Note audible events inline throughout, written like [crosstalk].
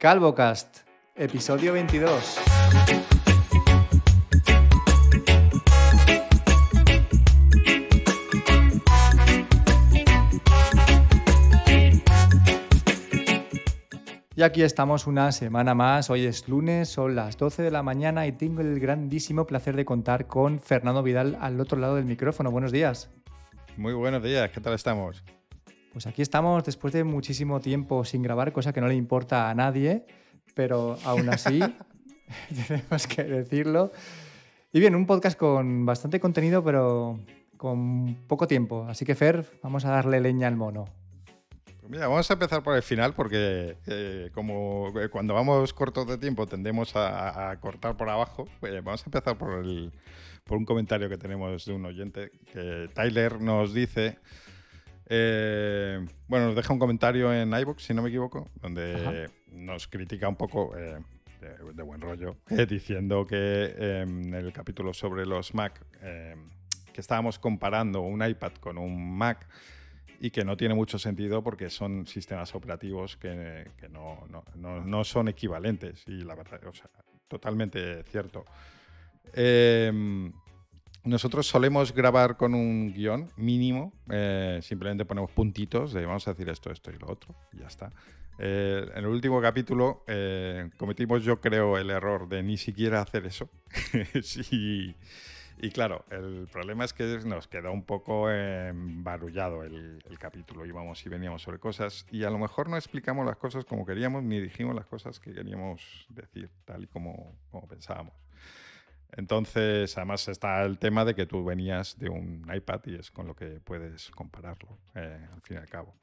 CalvoCast, episodio 22. Y aquí estamos una semana más. Hoy es lunes, son las 12 de la mañana y tengo el grandísimo placer de contar con Fernando Vidal al otro lado del micrófono. Buenos días. Muy buenos días, ¿qué tal estamos? Pues aquí estamos después de muchísimo tiempo sin grabar, cosa que no le importa a nadie, pero aún así [laughs] [laughs] tenemos que decirlo. Y bien, un podcast con bastante contenido, pero con poco tiempo. Así que Fer, vamos a darle leña al mono. Mira, vamos a empezar por el final porque eh, como eh, cuando vamos cortos de tiempo tendemos a, cortar por abajo, pues vamos a empezar por, el, por un comentario que tenemos de un oyente que Tyler nos dice, eh, bueno, nos deja un comentario en iVoox, si no me equivoco, donde nos critica un poco de, de, buen rollo, [laughs] diciendo que en el capítulo sobre los Mac, que estábamos comparando un iPad con un Mac, y que no tiene mucho sentido porque son sistemas operativos que, que no, no, no, son equivalentes y la verdad, o sea, totalmente cierto. Em, nosotros solemos grabar con un guion mínimo, eh, simplemente ponemos puntitos de vamos a decir esto, esto y lo otro, y ya está. Eh, en el último capítulo eh, cometimos, yo creo, el error de ni siquiera hacer eso. [laughs] sí, y claro, el problema es que nos quedó un poco embarullado el, capítulo. Íbamos y veníamos sobre cosas y a lo mejor no explicamos las cosas como queríamos ni dijimos las cosas que queríamos decir, tal y como, como pensábamos. Entonces, además está el tema de que tú venías de un iPad y es con lo que puedes compararlo, eh, al fin y al cabo.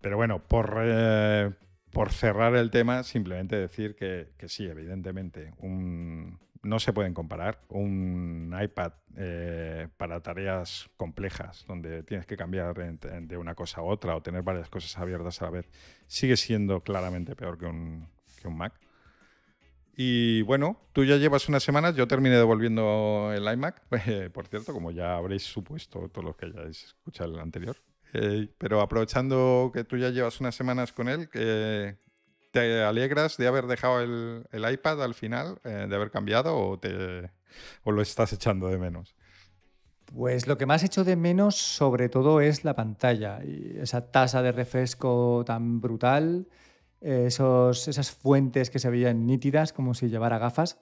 Pero bueno, por, eh, por cerrar el tema, simplemente decir que, que sí, evidentemente, un, no se pueden comparar. Un iPad eh, para tareas complejas, donde tienes que cambiar de una cosa a otra o tener varias cosas abiertas a la vez, sigue siendo claramente peor que un, Mac. Y bueno, tú ya llevas unas semanas, yo terminé devolviendo el iMac, [laughs] por cierto, como ya habréis supuesto todos los que hayáis escuchado el anterior. Eh, pero aprovechando que tú ya llevas unas semanas con él, ¿Te alegras de haber dejado el, iPad al final, eh, de haber cambiado o, te, o lo estás echando de menos? Pues lo que más echo de menos sobre todo es la pantalla y esa tasa de refresco tan brutal, esos, esas fuentes que se veían nítidas como si llevara gafas.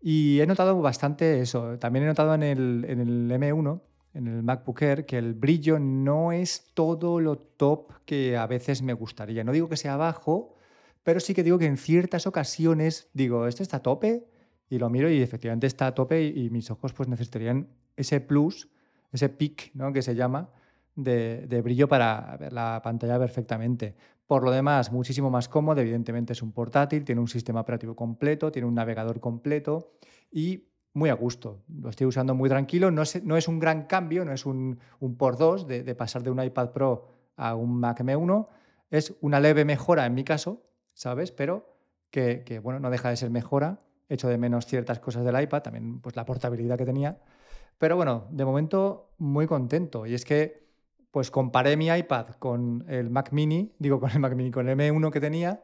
Y he notado bastante eso. También he notado en el, en el M1, en el MacBook Air, que el brillo no es todo lo top que a veces me gustaría. No digo que sea bajo, pero sí que digo que en ciertas ocasiones digo, ¿este está a tope? Y lo miro y efectivamente está a tope y, mis ojos pues necesitarían ese plus, ese pic ¿no? que se llama, de, brillo para ver la pantalla perfectamente. Por lo demás, muchísimo más cómodo, evidentemente es un portátil, tiene un sistema operativo completo, tiene un navegador completo y muy a gusto. Lo estoy usando muy tranquilo, no es, un gran cambio, no es un, por dos de, pasar de un iPad Pro a un Mac M1, es una leve mejora en mi caso, ¿sabes? Pero que, bueno, no deja de ser mejora. Echo de menos ciertas cosas del iPad, también pues la portabilidad que tenía. Pero bueno, de momento muy contento. Y es que pues comparé mi iPad con el Mac Mini, digo con el Mac Mini, con el M1 que tenía,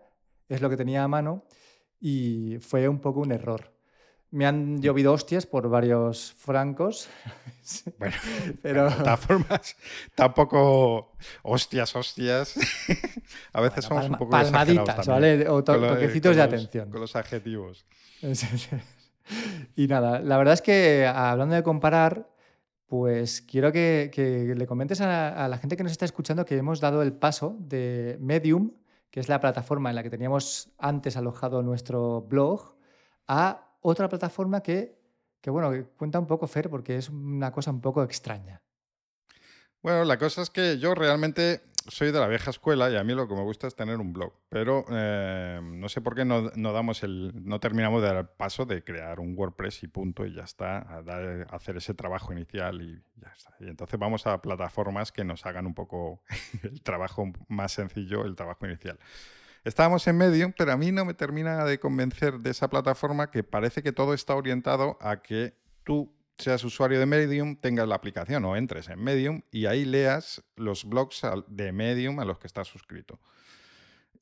es lo que tenía a mano, y fue un poco un error. Me han llovido hostias por varios francos. [laughs] Bueno, pero de todas formas, tampoco hostias, hostias. [laughs] A veces somos un poco palmaditas, ¿vale? O toquecitos de atención. Con los adjetivos. [laughs] y nada, la verdad es que hablando de comparar, pues quiero que, le comentes a, la gente que nos está escuchando que hemos dado el paso de Medium, que es la plataforma en la que teníamos antes alojado nuestro blog, a otra plataforma que, bueno, que cuenta un poco Fer porque es una cosa un poco extraña. Bueno, la cosa es que yo realmente soy de la vieja escuela y a mí lo que me gusta es tener un blog, pero eh, no sé por qué no, damos el, no terminamos de dar el paso de crear un WordPress y punto y ya está, hacer ese trabajo inicial y ya está. Y entonces vamos a plataformas que nos hagan un poco [laughs] el trabajo más sencillo, el trabajo inicial. Estábamos en Medium, pero a mí no me termina de convencer de esa plataforma que parece que todo está orientado a que tú seas usuario de Medium, tengas la aplicación o entres en Medium y ahí leas los blogs de Medium a los que estás suscrito.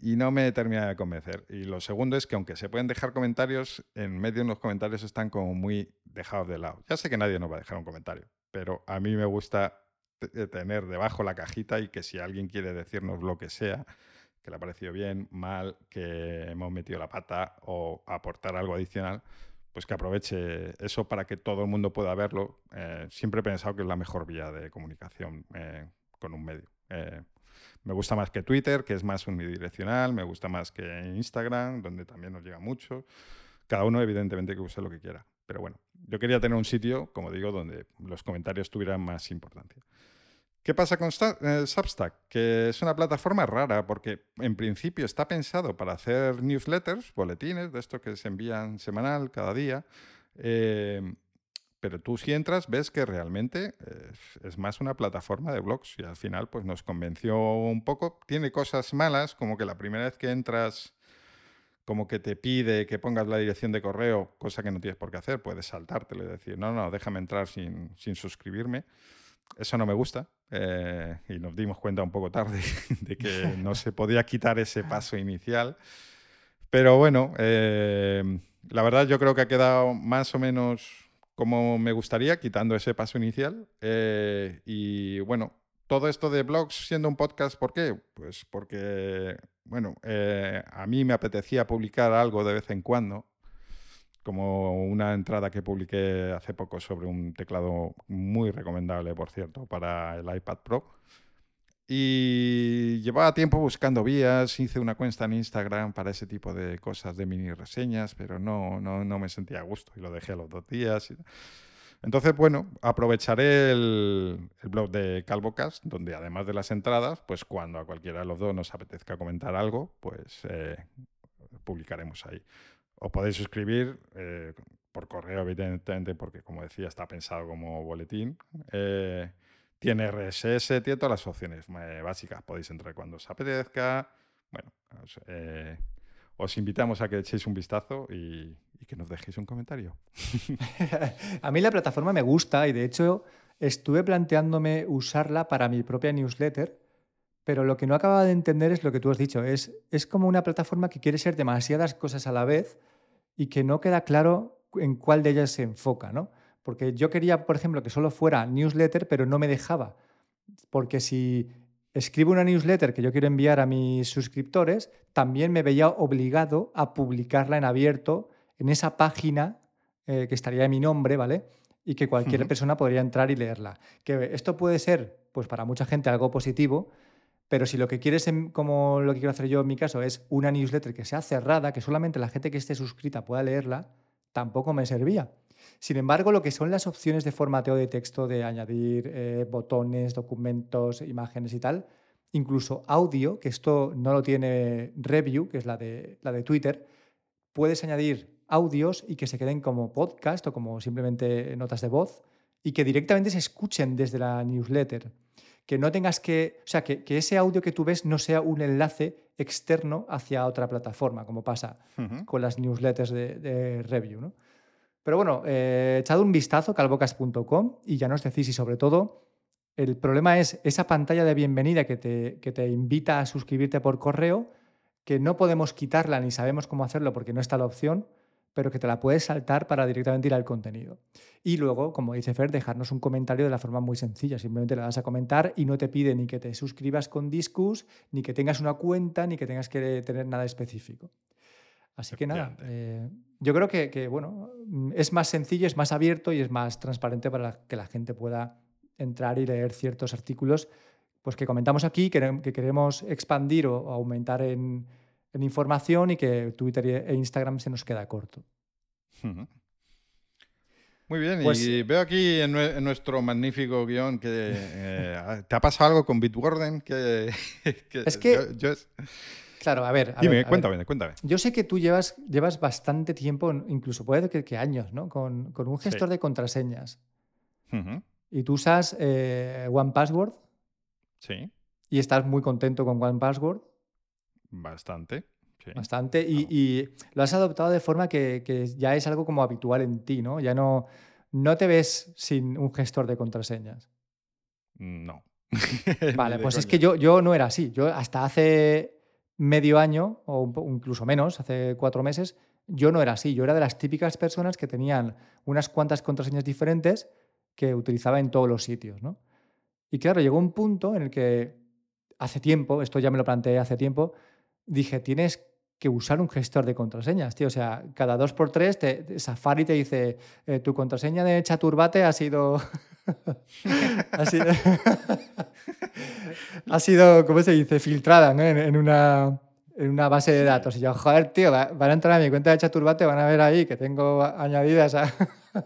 y no me termina de convencer. Y lo segundo es que aunque se pueden dejar comentarios, en medio en los comentarios están como muy dejados de lado. Ya sé que nadie nos va a dejar un comentario, pero a mí me gusta eh, tener debajo la cajita y que si alguien quiere decirnos lo que sea, que le ha parecido bien, mal, que hemos metido la pata o aportar algo adicional, pues que aproveche eso para que todo el mundo pueda verlo. Eh, siempre he pensado que es la mejor vía de comunicación eh, con un medio. Eh, me gusta más que Twitter, que es más unidireccional, me gusta más que Instagram, donde también nos llega mucho. Cada uno, evidentemente, que use lo que quiera. Pero bueno, yo quería tener un sitio, como digo, donde los comentarios tuvieran más importancia. ¿Qué pasa con eh, Substack? Que es una plataforma rara porque en principio está pensado para hacer newsletters, boletines, de estos que se envían semanal, cada día. Eh, pero tú si entras ves que realmente es, más una plataforma de blogs y al final pues nos convenció un poco. Tiene cosas malas, como que la primera vez que entras como que te pide que pongas la dirección de correo, cosa que no tienes por qué hacer, puedes saltártelo y decir, no, no, déjame entrar sin, sin suscribirme. Eso no me gusta eh, y nos dimos cuenta un poco tarde [laughs] de que no se podía quitar ese paso inicial. Pero bueno, eh, la verdad yo creo que ha quedado más o menos como me gustaría, quitando ese paso inicial. Eh, y bueno, todo esto de blogs siendo un podcast, ¿por qué? Pues porque, bueno, a mí me apetecía publicar algo de vez en cuando, como una entrada que publiqué hace poco sobre un teclado muy recomendable, por cierto, para el iPad Pro. Y llevaba tiempo buscando vías, hice una cuenta en Instagram para ese tipo de cosas, de mini reseñas, pero no, no, no me sentía a gusto y lo dejé a los dos días. Entonces, bueno, aprovecharé el, el, blog de Calvocast, donde además de las entradas, pues cuando a cualquiera de los dos nos apetezca comentar algo, pues eh, publicaremos ahí. Os podéis suscribir eh, por correo, evidentemente, porque como decía, está pensado como boletín. Eh, tiene RSS, tiene todas las opciones eh, básicas. Podéis entrar cuando os apetezca. Bueno, os, invitamos a que echéis un vistazo y, que nos dejéis un comentario. [laughs] a mí la plataforma me gusta y de hecho estuve planteándome usarla para mi propia newsletter, pero lo que no acababa de entender es lo que tú has dicho. Es, es como una plataforma que quiere ser demasiadas cosas a la vez y que no queda claro en cuál de ellas se enfoca, ¿no? Porque yo quería, por ejemplo, que solo fuera newsletter, pero no me dejaba. Porque si escribo una newsletter que yo quiero enviar a mis suscriptores, también me veía obligado a publicarla en abierto en esa página eh, que estaría en mi nombre, ¿vale? Y que cualquier persona podría entrar y leerla. Que esto puede ser, pues para mucha gente, algo positivo, pero si lo que quieres, como lo que quiero hacer yo en mi caso, es una newsletter que sea cerrada, que solamente la gente que esté suscrita pueda leerla, tampoco me servía. Sin embargo, lo que son las opciones de formateo de texto, de añadir eh, botones, documentos, imágenes y tal, incluso audio, que esto no lo tiene Review, que es la de, la de Twitter, puedes añadir audios y que se queden como podcast o como simplemente notas de voz y que directamente se escuchen desde la newsletter. Que no tengas que, o sea, que, ese audio que tú ves no sea un enlace externo hacia otra plataforma, como pasa con las newsletters de, de Review. ¿no? Pero bueno, eh, echad un vistazo, calvocas.com, y ya nos decís, y sobre todo, el problema es esa pantalla de bienvenida que te, que te invita a suscribirte por correo, que no podemos quitarla ni sabemos cómo hacerlo porque no está la opción, pero que te la puedes saltar para directamente ir al contenido. Y luego, como dice Fer, dejarnos un comentario de la forma muy sencilla. Simplemente le das a comentar y no te pide ni que te suscribas con Discus, ni que tengas una cuenta, ni que tengas que tener nada específico. Así que nada, eh, yo creo que, bueno, es más sencillo, es más abierto y es más transparente para que la gente pueda entrar y leer ciertos artículos pues que comentamos aquí, que, que queremos expandir o, aumentar en, información y que Twitter e Instagram se nos queda corto. Muy bien, y pues veo aquí en, nuestro magnífico guion que [laughs] eh, te ha pasado algo con Bitwarden que, [laughs] es que yo, Claro, a ver. Dime, cuéntame, cuéntame. Yo sé que tú llevas, llevas bastante tiempo, incluso puede que, que años, ¿no? Con, un gestor de contraseñas. Y tú usas eh, One Password. Sí. Y estás muy contento con One Password. Bastante. Bastante. Y, lo has adoptado de forma que, que, ya es algo como habitual en ti, ¿no? Ya no, no te ves sin un gestor de contraseñas. No. [laughs] vale, pues es que yo, yo no era así. Yo hasta hace medio año o incluso menos, hace cuatro meses, yo no era así. Yo era de las típicas personas que tenían unas cuantas contraseñas diferentes que utilizaba en todos los sitios. ¿no? Y claro, llegó un punto en el que hace tiempo, esto ya me lo planteé hace tiempo, dije, tienes que usar un gestor de contraseñas, tío. O sea, cada dos por tres te, Safari te dice, eh, tu contraseña de Chaturbate ha sido... [laughs] ha sido... [laughs] ha sido, ¿cómo se dice? Filtrada ¿no? en, una, en una base de datos. Y yo, joder, tío, van a entrar a mi cuenta de Chaturbate, van a ver ahí que tengo añadidas a... [laughs]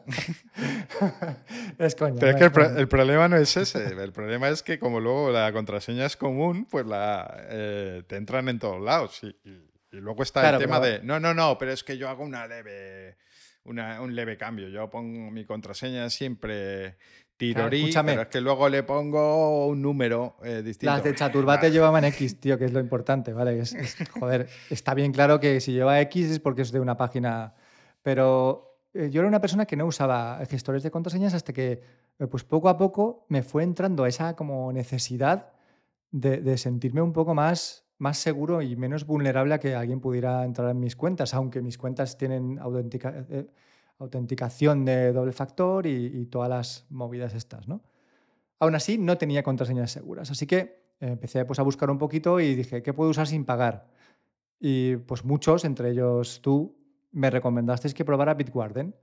es coño. Pero es que el, problema no es ese. El problema es que como luego la contraseña es común, pues la, eh, te entran en todos lados. Y, y luego está el tema de, no, no, no, pero es que yo hago una leve, un leve cambio. Yo pongo mi contraseña siempre tirorí, pero es que luego le pongo un número eh, distinto. Las de Chaturbate llevaban X, tío, que es lo importante, ¿vale? joder, está bien claro que si lleva X es porque es de una página, pero yo era una persona que no usaba gestores de contraseñas hasta que, eh, pues poco a poco me fue entrando esa como necesidad de, sentirme un poco más más seguro y menos vulnerable a que alguien pudiera entrar en mis cuentas, aunque mis cuentas tienen eh, autenticación de doble factor y, todas las movidas estas, ¿no? Aún así, no tenía contraseñas seguras, así que eh, empecé pues, a buscar un poquito y dije, ¿qué puedo usar sin pagar? Y pues muchos, entre ellos tú, me recomendasteis que probara Bitwarden.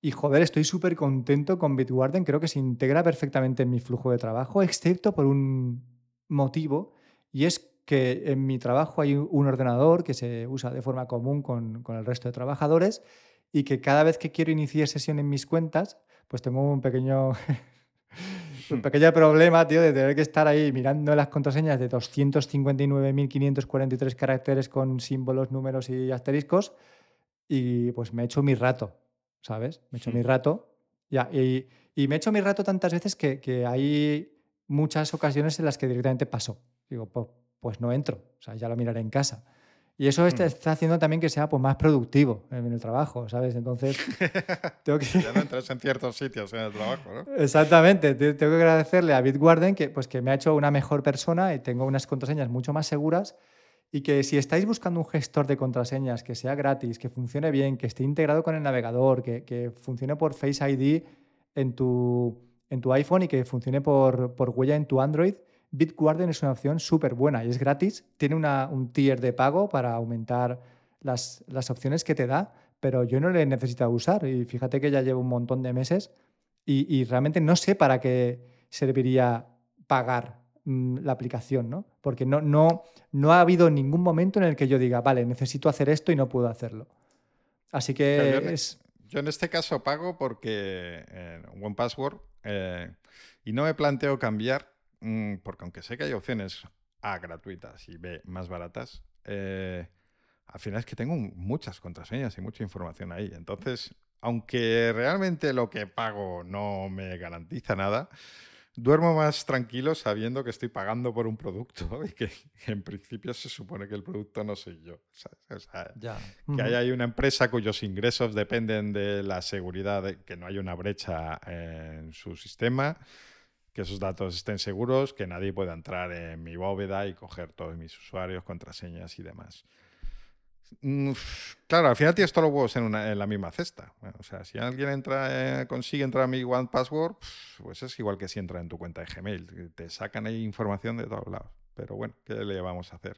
Y joder, estoy súper contento con Bitwarden, creo que se integra perfectamente en mi flujo de trabajo, excepto por un motivo, y es que en mi trabajo hay un ordenador que se usa de forma común con, con el resto de trabajadores y que cada vez que quiero iniciar sesión en mis cuentas, pues tengo un pequeño, [laughs] un pequeño problema, tío, de tener que estar ahí mirando las contraseñas de 259.543 caracteres con símbolos, números y asteriscos y pues me he hecho mi rato, ¿sabes? Me he hecho mi rato ya, y, y, me he hecho mi rato tantas veces que, que hay muchas ocasiones en las que directamente paso. Digo, pues pues no entro, o sea, ya lo miraré en casa. Y eso está, hmm. haciendo también que sea pues, más productivo en el trabajo, ¿sabes? Entonces, [laughs] tengo que... ya no entras en ciertos sitios en el trabajo, ¿no? Exactamente. Tengo que agradecerle a Bitwarden que, pues, que me ha hecho una mejor persona y tengo unas contraseñas mucho más seguras y que si estáis buscando un gestor de contraseñas que sea gratis, que funcione bien, que esté integrado con el navegador, que, funcione por Face ID en tu, iPhone y que funcione por, huella en tu Android, Bitwarden es una opción súper buena y es gratis. Tiene un tier de pago para aumentar las, opciones que te da, pero yo no le he necesitado usar y fíjate que ya llevo un montón de meses y, realmente no sé para qué serviría pagar la aplicación, ¿no? Porque no, no, no ha habido ningún momento en el que yo diga, vale, necesito hacer esto y no puedo hacerlo. Así que yo, es... yo en este caso pago porque eh, OnePassword eh, y no me planteo cambiar Mm, porque aunque sé que hay opciones A gratuitas y B más baratas, eh, al final es que tengo muchas contraseñas y mucha información ahí. Entonces, aunque realmente lo que pago no me garantiza nada, duermo más tranquilo sabiendo que estoy pagando por un producto [laughs] y que, en principio se supone que el producto no soy yo. Que hay una empresa cuyos ingresos dependen de la seguridad, de que no hay una brecha en su sistema que esos datos estén seguros, que nadie pueda entrar en mi bóveda y coger todos mis usuarios, contraseñas y demás. Mm, claro, al final tienes todos los huevos en, la misma cesta. o sea, si alguien entra, eh, consigue entrar a mi One Password, pues es igual que si entra en tu cuenta de Gmail. Te sacan ahí información de todos lados. Pero bueno, ¿qué le vamos a hacer?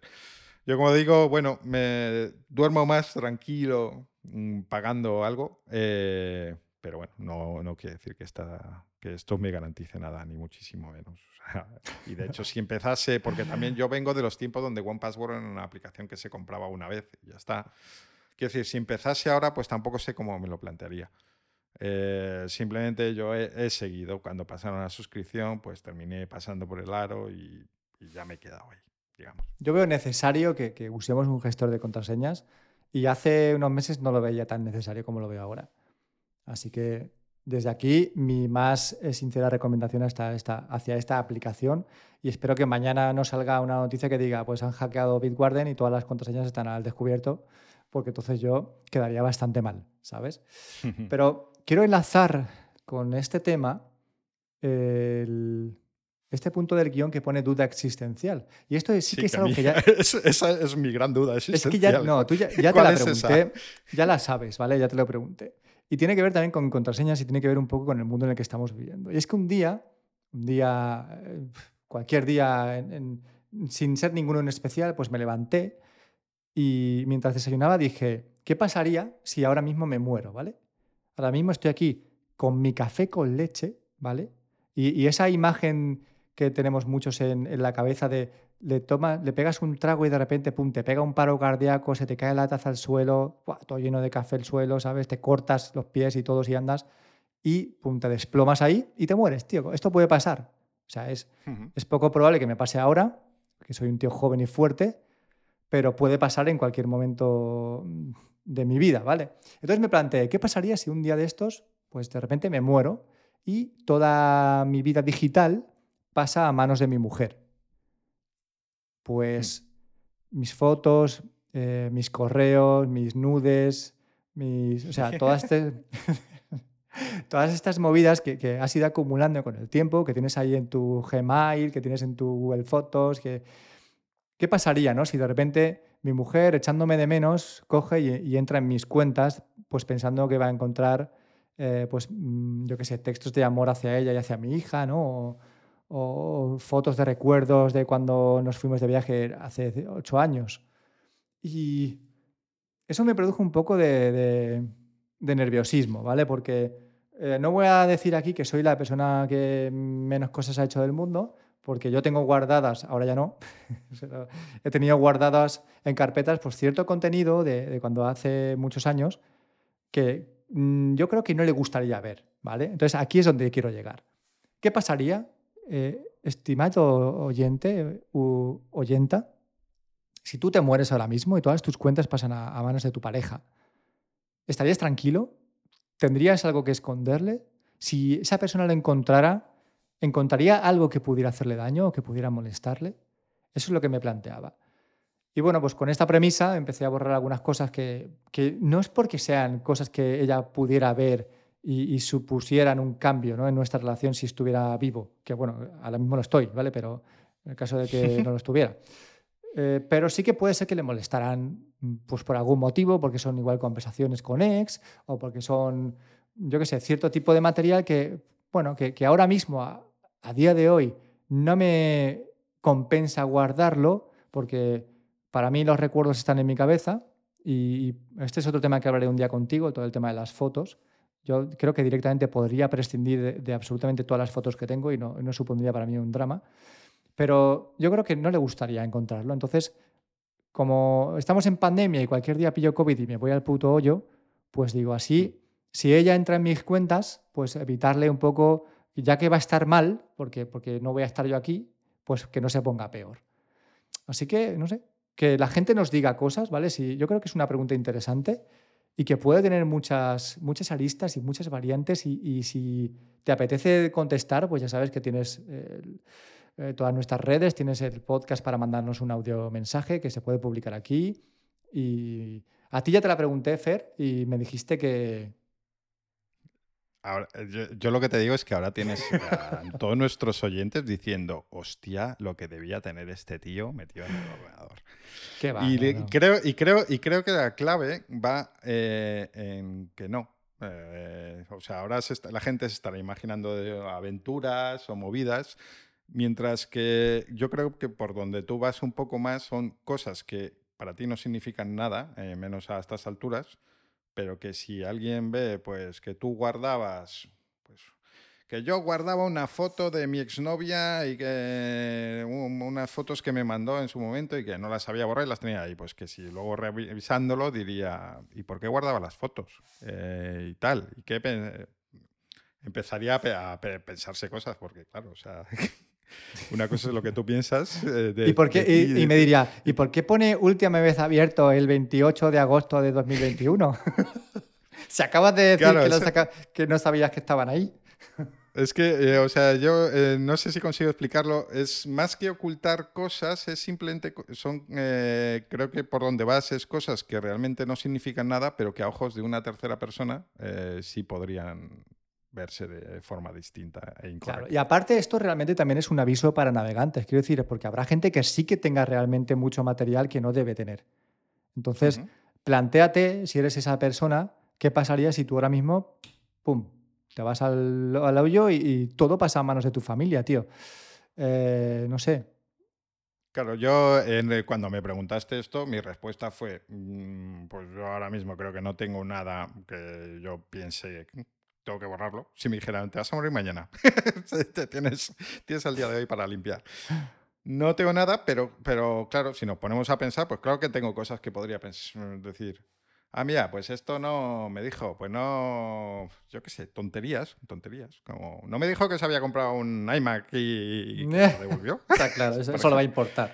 Yo como digo, bueno, me duermo más tranquilo mm, pagando algo. Eh, pero bueno, no, no quiere decir que, esta, que esto me garantice nada, ni muchísimo menos. [laughs] y de hecho, si empezase, porque también yo vengo de los tiempos donde OnePassword era una aplicación que se compraba una vez y ya está. Quiero decir, si empezase ahora, pues tampoco sé cómo me lo plantearía. Eh, simplemente yo he, seguido, cuando pasaron la suscripción, pues terminé pasando por el aro y, ya me he quedado ahí, digamos. Yo veo necesario que, que usemos un gestor de contraseñas y hace unos meses no lo veía tan necesario como lo veo ahora. Así que desde aquí mi más eh, sincera recomendación esta, hacia esta aplicación y espero que mañana no salga una noticia que diga pues han hackeado Bitwarden y todas las contraseñas están al descubierto porque entonces yo quedaría bastante mal, ¿sabes? [laughs] Pero quiero enlazar con este tema el, este punto del guion que pone duda existencial. Y esto sí, que es algo que ya... [laughs] esa es mi gran duda existencial. Es que ya, no, tú ya, [laughs] te la pregunté, ya la sabes, ¿vale? Ya te lo pregunté. Y tiene que ver también con contraseñas y tiene que ver un poco con el mundo en el que estamos viviendo. Y es que un día, un día, eh, cualquier día, sin ser ninguno en especial, pues me levanté y mientras desayunaba dije, ¿qué pasaría si ahora mismo me muero, ¿vale? Ahora mismo estoy aquí con mi café con leche, ¿vale? Y, esa imagen que tenemos muchos en, la cabeza de le, toma, le pegas un trago y de repente, pum, te pega un paro cardíaco, se te cae la taza al suelo, todo lleno de café el suelo, ¿sabes? Te cortas los pies y todos y andas y, pum, te desplomas ahí y te mueres, tío. Esto puede pasar. O sea, es, es poco probable que me pase ahora, que soy un tío joven y fuerte, pero puede pasar en cualquier momento de mi vida, ¿vale? Entonces me planteé, ¿qué pasaría si un día de estos, pues de repente me muero y toda mi vida digital pasa a manos de mi mujer? Pues mis fotos, eh, mis correos, mis nudes, mis, o sea, todas, [laughs] este, [laughs] todas estas movidas que, que, has ido acumulando con el tiempo, que tienes ahí en tu Gmail, que tienes en tu Google Fotos, que... ¿Qué pasaría no? si de repente mi mujer, echándome de menos, coge y, entra en mis cuentas, pues pensando que va a encontrar, eh, pues, mm, yo qué sé, textos de amor hacia ella y hacia mi hija, ¿no? O, fotos de recuerdos de cuando nos fuimos de viaje hace ocho años. Y eso me produjo un poco de, nerviosismo, ¿vale? Porque eh, no voy a decir aquí que soy la persona que menos cosas ha hecho del mundo, porque yo tengo guardadas, ahora ya no, [laughs] he tenido guardadas en carpetas pues cierto contenido de, cuando hace muchos años que mm, yo creo que no le gustaría ver, ¿vale? Entonces aquí es donde quiero llegar. ¿Qué pasaría, eh, estimado oyente u oyenta, si tú te mueres ahora mismo y todas tus cuentas pasan a manos de tu pareja? ¿Estarías tranquilo? ¿Tendrías algo que esconderle? Si esa persona lo encontrara, ¿Encontraría algo que pudiera hacerle daño o que pudiera molestarle? Eso es lo que me planteaba. Y bueno, pues con esta premisa empecé a borrar algunas cosas que, no es porque sean cosas que ella pudiera ver y, supusieran un cambio ¿no? en nuestra relación si estuviera vivo, que bueno, ahora mismo lo estoy, ¿vale? Pero en el caso de que no lo estuviera. [laughs] Eh, pero sí que puede ser que le molestaran pues por algún motivo, porque son igual conversaciones con ex o porque son, yo qué sé, cierto tipo de material que, bueno, que ahora mismo a día de hoy no me compensa guardarlo porque para mí los recuerdos están en mi cabeza y este es otro tema que hablaré un día contigo, todo el tema de las fotos. Yo creo que directamente podría prescindir de, absolutamente todas las fotos que tengo y no, no, supondría para mí un drama. Pero yo creo que no le gustaría encontrarlo. Entonces, como estamos en pandemia y cualquier día pillo COVID y me voy al puto hoyo, pues digo así, si ella entra en mis cuentas, pues evitarle un poco ya que va a estar mal, porque, porque no voy a estar yo aquí, pues que no se ponga peor. Así que, no sé, que la gente nos diga cosas, ¿vale? Sí, yo creo que es una pregunta interesante y que puede tener muchas, muchas aristas y muchas variantes y, si te apetece contestar, pues ya sabes que tienes eh, todas nuestras redes, tienes el podcast para mandarnos un audio mensaje que se puede publicar aquí. Y a ti ya te la pregunté, Fer, y me dijiste que, Ahora, yo, lo que te digo es que ahora tienes a [laughs] todos nuestros oyentes diciendo, hostia, lo que debía tener este tío metido en el ordenador. Qué va, y, creo, y, creo, y creo que la clave va eh, en que no. Eh, o sea, ahora la gente se estará imaginando aventuras o movidas, mientras que yo creo que por donde tú vas un poco más son cosas que para ti no significan nada, eh, menos a estas alturas, pero que si alguien ve pues que tú guardabas pues que yo guardaba una foto de mi exnovia y que unas fotos que me mandó en su momento y que no las había borrado y las tenía ahí, pues que si luego revisándolo diría, ¿y por qué guardaba las fotos? Eh, y tal, y que empezaría a, pensarse cosas, porque claro, o sea, [laughs] Una cosa es lo que tú piensas. Eh, ¿Y, por qué, y, me diría, ¿y por qué pone última vez abierto el 28 de agosto de 2021? [laughs] Se acabas de decir que, no sabías que estaban ahí. Es que, eh, o sea, yo eh, no sé si consigo explicarlo. Es más que ocultar cosas, es simplemente, son, creo que por donde vas es cosas que realmente no significan nada, pero que a ojos de una tercera persona sí podrían verse de forma distinta e incorrecta. Claro. Y aparte esto realmente también es un aviso para navegantes, quiero decir, porque habrá gente que sí que tenga realmente mucho material que no debe tener. Entonces, Ujú. plantéate, si eres esa persona, qué pasaría si tú ahora mismo, pum, te vas al, al hoyo y, y todo pasa a manos de tu familia, tío. Eh, no sé. Claro, yo el- cuando me preguntaste esto, mi respuesta fue, mm, pues yo ahora mismo creo que no tengo nada que yo piense, "Mm, tengo que borrarlo. Si me dijeran, te vas a morir mañana, [laughs] Te tienes, tienes el día de hoy para limpiar. No tengo nada, pero, pero claro, si nos ponemos a pensar, pues claro que tengo cosas que podría pens- decir. Ah, mira, pues esto no me dijo, pues no, yo qué sé, tonterías, tonterías. Como, no me dijo que se había comprado un iMac y, y que lo devolvió. [laughs] Está claro, eso, eso le va a importar.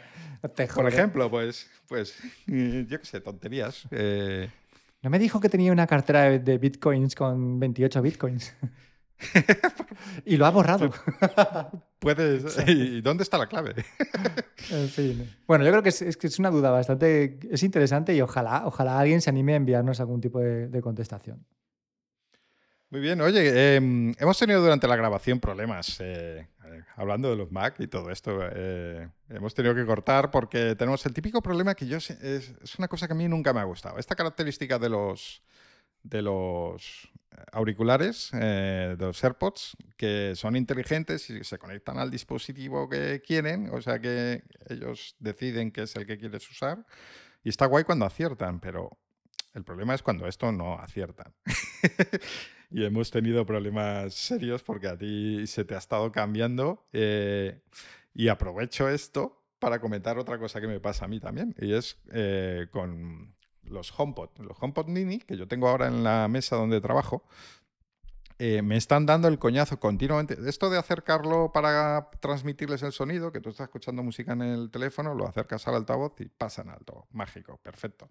Te Por ejemplo, pues, pues, [laughs] yo qué sé, tonterías. Eh, No me dijo que tenía una cartera de, bitcoins con 28 bitcoins. [laughs] y lo ha borrado. puedes, [laughs] ¿Y dónde está la clave? [laughs] En fin. Bueno, yo creo que es, es que es una duda bastante es interesante y ojalá, ojalá alguien se anime a enviarnos algún tipo de, de contestación. Muy bien, oye, em, hemos tenido durante la grabación problemas, eh, eh, hablando de los Mac y todo esto. eh, hemos tenido que cortar porque tenemos el típico problema que yo es, es una cosa que a mí nunca me ha gustado. Esta característica de los de los auriculares, eh, de los AirPods, que son inteligentes y se conectan al dispositivo que quieren, o sea que ellos deciden qué es el que quieres usar. Y está guay cuando aciertan, pero el problema es cuando esto no aciertan. [laughs] y hemos tenido problemas serios porque a ti se te ha estado cambiando. eh, y aprovecho esto para comentar otra cosa que me pasa a mí también. Y es eh, con los HomePod. Los HomePod Mini, que yo tengo ahora en la mesa donde trabajo, eh, me están dando el coñazo continuamente. Esto de acercarlo para transmitirles el sonido, que tú estás escuchando música en el teléfono, lo acercas al altavoz y pasa en alto. Mágico, perfecto.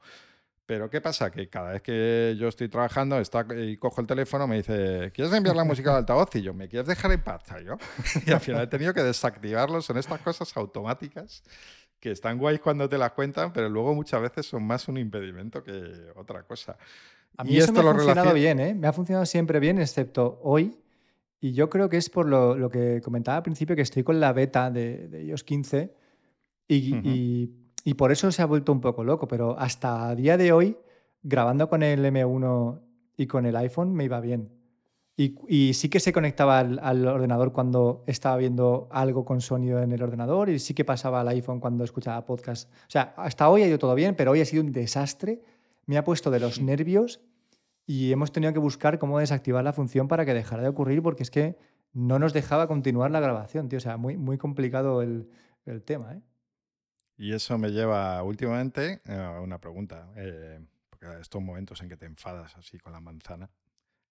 Pero ¿qué pasa? Que cada vez que yo estoy trabajando está, y cojo el teléfono, me dice, ¿quieres enviar la música al altavoz? Y yo, ¿me quieres dejar en paz? ¿sabes yo? [laughs] Y al final he tenido que desactivarlo. Son estas cosas automáticas que están guays cuando te las cuentan, pero luego muchas veces son más un impedimento que otra cosa. A mí Y eso me esto ha lo funcionado relacion- bien, ¿eh? Me ha funcionado siempre bien, excepto hoy. Y yo creo que es por lo, lo que comentaba al principio, que estoy con la beta de, de iOS 15 y, Ujú. y- y por eso se ha vuelto un poco loco. Pero hasta a día de hoy, grabando con el M1 y con el iPhone, me iba bien. Y, y sí que se conectaba al, al ordenador cuando estaba viendo algo con sonido en el ordenador y sí que pasaba al iPhone cuando escuchaba podcast. O sea, hasta hoy ha ido todo bien, pero hoy ha sido un desastre. Me ha puesto de los nervios y hemos tenido que buscar cómo desactivar la función para que dejara de ocurrir porque es que no nos dejaba continuar la grabación, tío. O sea, muy, muy complicado el, el tema, ¿eh? Y eso me lleva últimamente a una pregunta. eh, porque estos momentos en que te enfadas así con la manzana.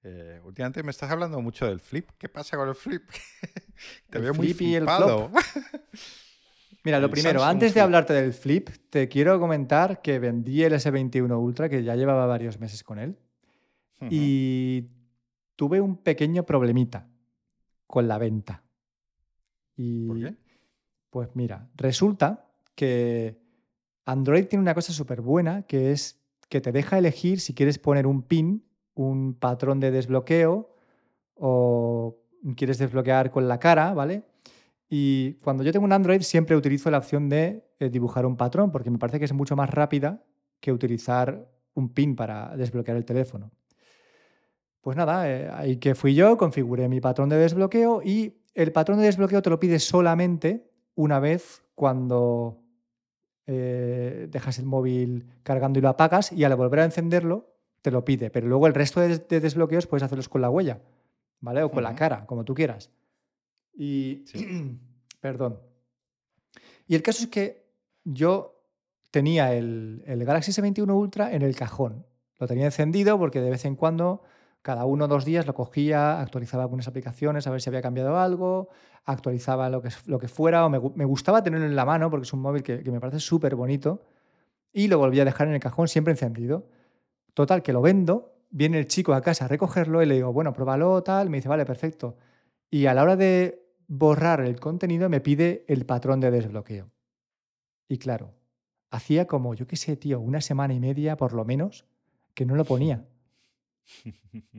eh, últimamente me estás hablando mucho del flip. ¿Qué pasa con el flip? [laughs] te El veo muy flip flipado. [laughs] Mira, lo primero, Samsung antes de hablarte del flip, te quiero comentar que vendí el S21 Ultra, que ya llevaba varios meses con él, y tuve un pequeño problemita con la venta. Y ¿Por qué? Pues mira, resulta que Android tiene una cosa súper buena, que es que te deja elegir si quieres poner un pin, un patrón de desbloqueo o quieres desbloquear con la cara, ¿vale? Y cuando yo tengo un Android siempre utilizo la opción de eh, dibujar un patrón, porque me parece que es mucho más rápida que utilizar un pin para desbloquear el teléfono. Pues nada, eh, ahí que fui yo, configuré mi patrón de desbloqueo y el patrón de desbloqueo te lo pide solamente una vez cuando eh, dejas el móvil cargando y lo apagas y al volver a encenderlo te lo pide, pero luego el resto de, de desbloqueos puedes hacerlos con la huella, ¿vale? O con la cara, como tú quieras. Y, [clears throat] perdón. Y el caso es que yo tenía el, el Galaxy S21 Ultra en el cajón. Lo tenía encendido porque de vez en cuando, cada uno o dos días, lo cogía, actualizaba algunas aplicaciones a ver si había cambiado algo, actualizaba lo que, lo que fuera, o me, me gustaba tenerlo en la mano porque es un móvil que, que me parece súper bonito, y lo volví a dejar en el cajón siempre encendido. Total, que lo vendo, viene el chico a casa a recogerlo y le digo, bueno, pruébalo, tal, me dice, vale, perfecto. Y a la hora de borrar el contenido me pide el patrón de desbloqueo. Y claro, hacía como, yo qué sé, tío, una semana y media por lo menos que no lo ponía.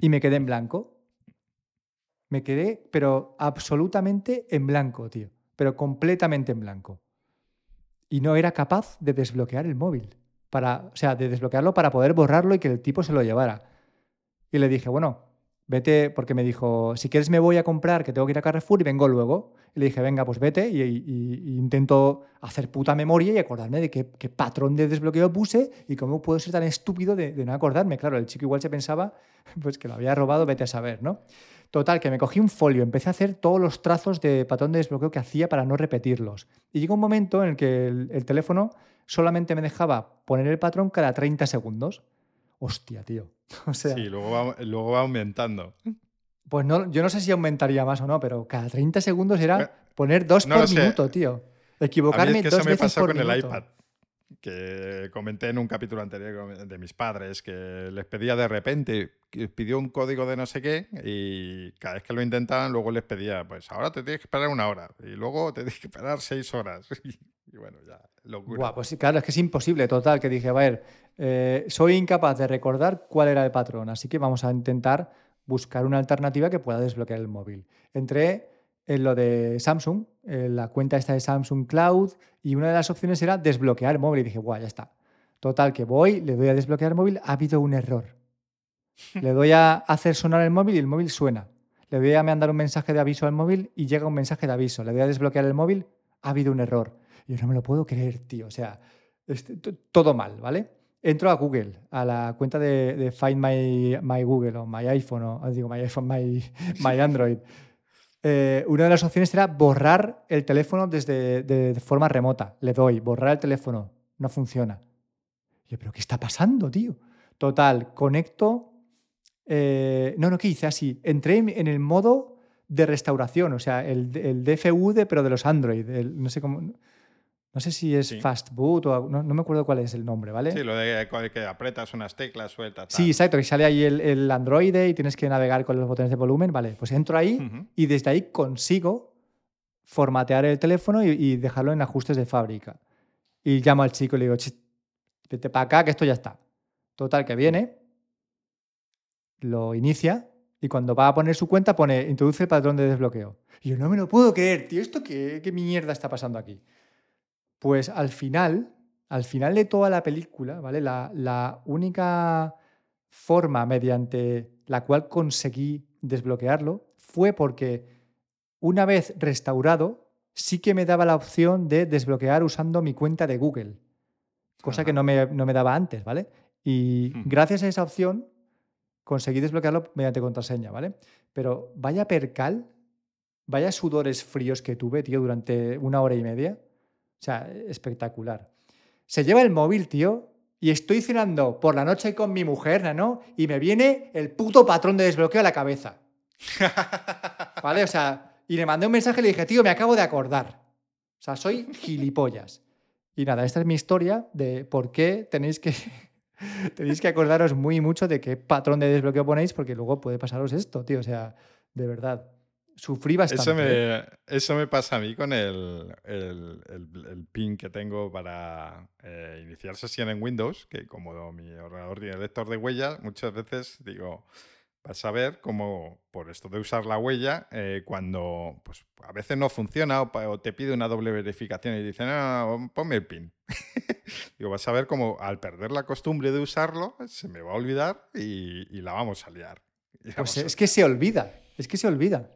Y me quedé en blanco. Me quedé, pero absolutamente en blanco, tío. Pero completamente en blanco. Y no era capaz de desbloquear el móvil. Para, o sea, de desbloquearlo para poder borrarlo y que el tipo se lo llevara. Y le dije, bueno, vete, porque me dijo, si quieres me voy a comprar, que tengo que ir a Carrefour y vengo luego. Y le dije, venga, pues vete y, intento hacer puta memoria y acordarme de qué, patrón de desbloqueo puse y cómo puedo ser tan estúpido de, de, no acordarme. Claro, el chico igual se pensaba [laughs] pues que lo había robado, vete a saber, ¿no? Total, que me cogí un folio, empecé a hacer todos los trazos de patrón de desbloqueo que hacía para no repetirlos. Y llegó un momento en el que el, teléfono solamente me dejaba poner el patrón cada 30 segundos. Hostia, tío. [laughs] O sea, sí, luego va, luego va aumentando. Pues no, yo no sé si aumentaría más o no, pero cada 30 segundos era eh, poner dos por minuto, tío. Equivocarme a dos eso me pasó con el iPad que comenté en un capítulo anterior de mis padres, que les pedía de repente, pidió un código de no sé qué y cada vez que lo intentaban luego les pedía, pues ahora te tienes que esperar una hora y luego te tienes que esperar seis horas. [laughs] y bueno, ya, locura. Buah, pues claro, es que es imposible, total, que dije, a ver, eh, soy incapaz de recordar cuál era el patrón, así que vamos a intentar buscar una alternativa que pueda desbloquear el móvil. Entré en lo de Samsung, en la cuenta esta de Samsung Cloud, y una de las opciones era desbloquear el móvil. Y dije, guau, ya está. Total, que voy, le doy a desbloquear el móvil, ha habido un error. [laughs] Le doy a hacer sonar el móvil y el móvil suena. Le doy a mandar un mensaje de aviso al móvil y llega un mensaje de aviso. Le doy a desbloquear el móvil, ha habido un error. Y yo no me lo puedo creer, tío. O sea, este, todo mal, ¿vale? Entro a Google, a la cuenta de, Find my, my, Google o My iPhone, o digo My iPhone, My, [laughs] my Android. Eh, una de las opciones era borrar el teléfono desde de, forma remota. Le doy, borrar el teléfono. No funciona. yo, ¿pero qué está pasando, tío? Total, conecto. Eh, no, no, ¿qué hice? Así. Entré en el modo de restauración, o sea, el, el DFU, de, pero de los Android. no sé cómo. No sé si es fast boot o no, me acuerdo cuál es el nombre, ¿vale? Sí, lo de que apretas unas teclas, sueltas. Sí, exacto, que sale ahí el, Android y tienes que navegar con los botones de volumen, vale. Pues entro ahí y desde ahí consigo formatear el teléfono y, dejarlo en ajustes de fábrica. Y llamo al chico y le digo, vete para acá que esto ya está. Total, que viene, lo inicia y cuando va a poner su cuenta pone introduce el patrón de desbloqueo. Y yo no me lo puedo creer, tío, ¿esto qué, qué mierda está pasando aquí? Pues al final, al final de toda la película, ¿vale? La, única forma mediante la cual conseguí desbloquearlo fue porque una vez restaurado, sí que me daba la opción de desbloquear usando mi cuenta de Google, cosa que no me, no me, daba antes, ¿vale? Y hmm. gracias a esa opción conseguí desbloquearlo mediante contraseña, ¿vale? Pero vaya percal, vaya sudores fríos que tuve, tío, durante una hora y media. O sea, espectacular. Se lleva el móvil, tío, y estoy cenando por la noche con mi mujer, ¿no? Y me viene el puto patrón de desbloqueo a la cabeza. [laughs] ¿Vale? O sea, y le mandé un mensaje y le dije, tío, me acabo de acordar. O sea, soy gilipollas. Y nada, esta es mi historia de por qué tenéis que, [laughs] tenéis que acordaros muy mucho de qué patrón de desbloqueo ponéis, porque luego puede pasaros esto, tío. O sea, de verdad sufrí bastante. Eso me, eso me pasa a mí con el, el, el, pin que tengo para eh, iniciar sesión en Windows, que como mi ordenador tiene lector de huellas, muchas veces digo, vas a ver cómo por esto de usar la huella, eh, cuando pues, a veces no funciona o, te pide una doble verificación y dice, no, ponme el pin. [laughs] digo, vas a ver cómo al perder la costumbre de usarlo, se me va a olvidar y, y la vamos a liar. Pues es que se olvida, es que se olvida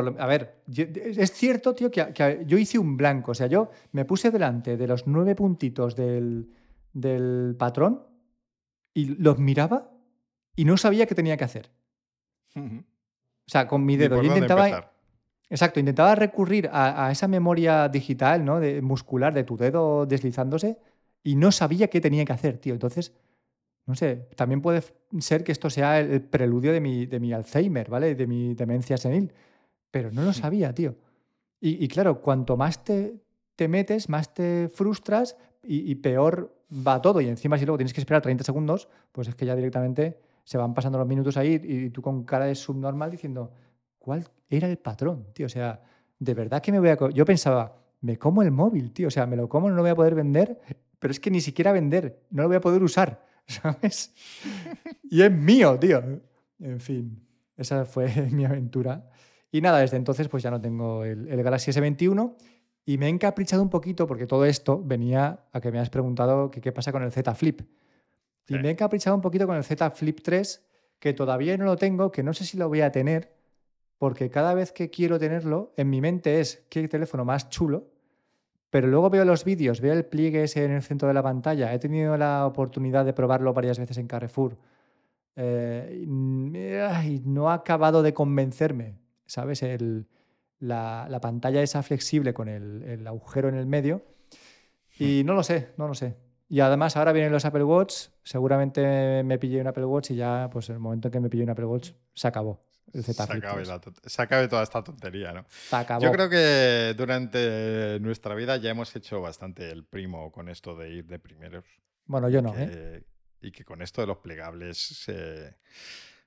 a ver, es cierto, tío, que, yo hice un blanco. O sea, yo me puse delante de los nueve puntitos del, patrón y los miraba y no sabía qué tenía que hacer. O sea, con mi dedo. Yo intentaba. Exacto, intentaba recurrir a, esa memoria digital, ¿no? De, muscular de tu dedo deslizándose y no sabía qué tenía que hacer, tío. Entonces, no sé, también puede ser que esto sea el, preludio de mi, de mi Alzheimer, ¿vale? De mi demencia senil pero no lo sabía, tío. Y, claro, cuanto más te, te, metes, más te frustras y, peor va todo. Y encima, si luego tienes que esperar 30 segundos, pues es que ya directamente se van pasando los minutos ahí y tú con cara de subnormal diciendo, ¿cuál era el patrón, tío? O sea, de verdad que me voy a... Yo pensaba, me como el móvil, tío. O sea, me lo como, no lo voy a poder vender, pero es que ni siquiera vender, no lo voy a poder usar, [laughs] ¿sabes? y es mío, tío. En fin. Esa fue [laughs] mi aventura. Y nada, desde entonces pues ya no tengo el, el Galaxy S21 y me he encaprichado un poquito porque todo esto venía a que me has preguntado que qué pasa con el Z Flip. Y me he encaprichado un poquito con el Z Flip 3, que todavía no lo tengo, que no sé si lo voy a tener, porque cada vez que quiero tenerlo, en mi mente es qué teléfono más chulo, pero luego veo los vídeos, veo el pliegue ese en el centro de la pantalla, he tenido la oportunidad de probarlo varias veces en Carrefour, eh, y, mm, no ha acabado de convencerme, ¿sabes? El, la, la pantalla esa flexible con el, el agujero en el medio. Y no lo sé, no lo sé. Y además ahora vienen los Apple Watch, seguramente me pillé un Apple Watch y ya, pues el momento en que me pillé un Apple Watch, se acabó el Se Z Flip acabe, 3. la se acabe toda esta tontería, ¿no? Se acabó. Yo creo que durante nuestra vida ya hemos hecho bastante el primo con esto de ir de primeros. Bueno, yo no, que- ¿eh? Y que con esto de los plegables eh,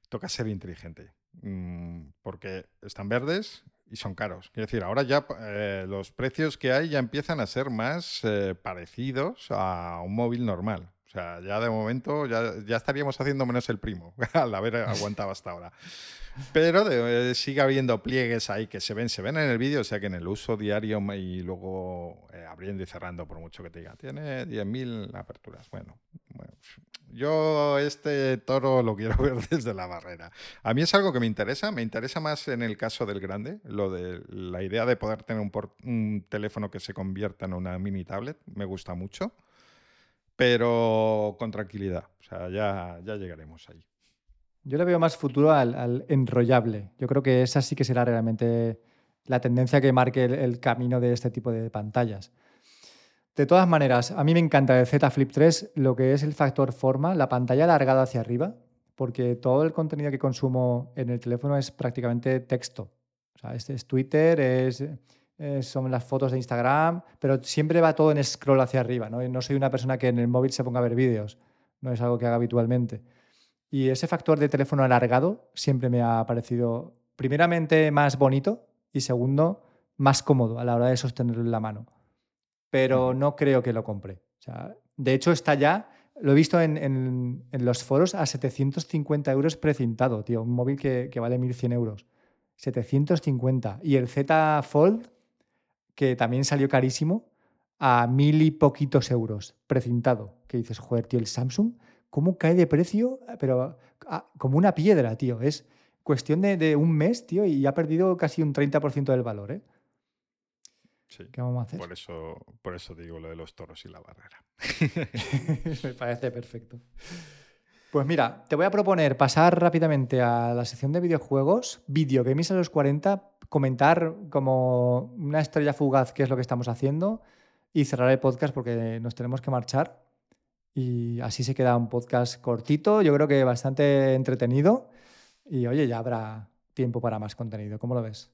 toca ser inteligente. Mm, porque están verdes y son caros. Quiero decir, ahora ya eh, los precios que hay ya empiezan a ser más eh, parecidos a un móvil normal. O sea, ya de momento ya, ya estaríamos haciendo menos el primo [laughs] al haber aguantado hasta ahora. Pero de- eh, sigue habiendo pliegues ahí que se ven, se ven en el vídeo, o sea que en el uso diario y luego eh, abriendo y cerrando, por mucho que te diga, tiene 10.000 aperturas. Bueno, bueno, yo este toro lo quiero [laughs] ver desde la barrera. A mí es algo que me interesa, me interesa más en el caso del grande, lo de la idea de poder tener un, un teléfono que se convierta en una mini tablet, me gusta mucho, pero con tranquilidad, o sea, ya, ya llegaremos ahí. Yo le veo más futuro al, enrollable. Yo creo que esa sí que será realmente la tendencia que marque el, el camino de este tipo de pantallas. De todas maneras, a mí me encanta el Z Flip 3 lo que es el factor forma, la pantalla alargada hacia arriba, porque todo el contenido que consumo en el teléfono es prácticamente texto. O sea, es, es Twitter, es, eh, son las fotos de Instagram, pero siempre va todo en scroll hacia arriba. ¿no? Y no soy una persona que en el móvil se ponga a ver vídeos, no es algo que haga habitualmente. Y ese factor de teléfono alargado siempre me ha parecido, primeramente, más bonito y segundo, más cómodo a la hora de sostenerlo en la mano. Pero no creo que lo compre. O sea, de hecho, está ya, lo he visto en, en- en los foros, a 750 euros precintado, tío. Un móvil que, que vale 1.100 euros. 750. Y el Z Fold, que también salió carísimo, a mil y poquitos euros precintado. Que dices, joder, tío, el Samsung, ¿cómo cae de precio? Pero ah, como una piedra, tío. Es cuestión de, de un mes, tío, y ha perdido casi un 30% del valor, ¿eh? Sí. ¿Qué vamos a hacer? Por eso, por eso digo lo de los toros y la barrera. [laughs] Me parece perfecto. Pues mira, te voy a proponer pasar rápidamente a la sección de videojuegos, Video Games a los 40, comentar como una estrella fugaz qué es lo que estamos haciendo y cerrar el podcast porque nos tenemos que marchar. Y así se queda un podcast cortito, yo creo que bastante entretenido. Y oye, ya habrá tiempo para más contenido. ¿Cómo lo ves?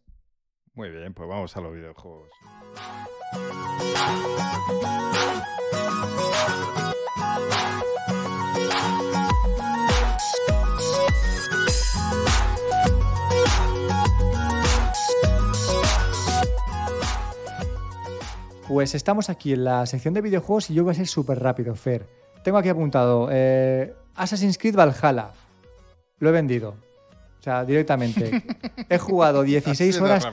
Muy bien, pues vamos a los videojuegos. Pues estamos aquí en la sección de videojuegos y yo voy a ser súper rápido, Fer. Tengo aquí apuntado eh, Assassin's Creed Valhalla. Lo he vendido. O sea, directamente. [laughs] He jugado 16 Así de horas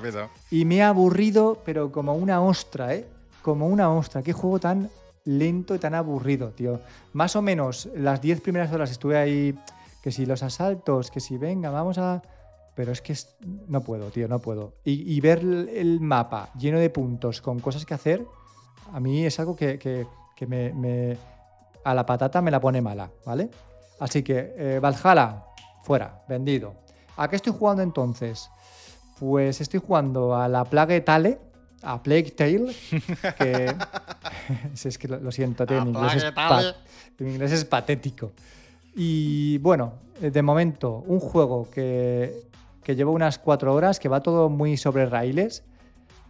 y me ha aburrido, pero como una ostra, ¿eh? Como una ostra. Qué juego tan lento y tan aburrido, tío. Más o menos las 10 primeras horas estuve ahí, que si los asaltos, que si venga, vamos a... Pero es que es- no puedo, tío, no puedo. Y, y ver el, mapa lleno de puntos con cosas que hacer, a mí es algo que, que- que me, me- A la patata me la pone mala, ¿vale? Así que, eh, Valhalla, fuera, vendido. ¿A qué estoy jugando entonces? Pues estoy jugando a la Plague Tale, a Plague Tale, que [laughs] [laughs] si es que lo, lo siento, tío, inglés, es inglés es patético. Y bueno, eh, de momento, un juego que, que lleva unas cuatro horas, que va todo muy sobre raíles,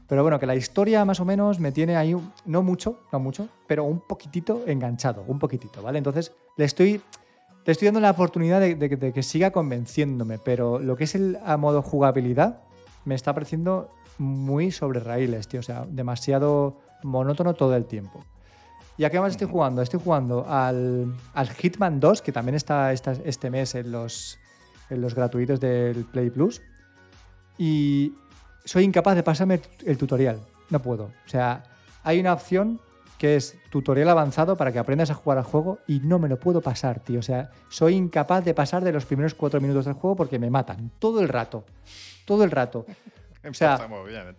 pero bueno, que la historia más o menos me tiene ahí, no mucho, no mucho, pero un poquitito enganchado, un poquitito, ¿vale? Entonces le estoy, le estoy dando la oportunidad de, de que- de que siga convenciéndome, pero lo que es el a modo jugabilidad me está pareciendo muy sobre raíles, tío, o sea, demasiado monótono todo el tiempo. ¿Y a qué más estoy jugando? Estoy jugando al, al Hitman 2, que también está esta- este mes en los, los gratuitos del Play Plus. Y soy incapaz de pasarme el tutorial. No puedo. O sea, hay una opción que es tutorial avanzado para que aprendas a jugar al juego y no me lo puedo pasar, tío. O sea, soy incapaz de pasar de los primeros cuatro minutos del juego porque me matan todo el rato. Todo el rato. [laughs] O sea,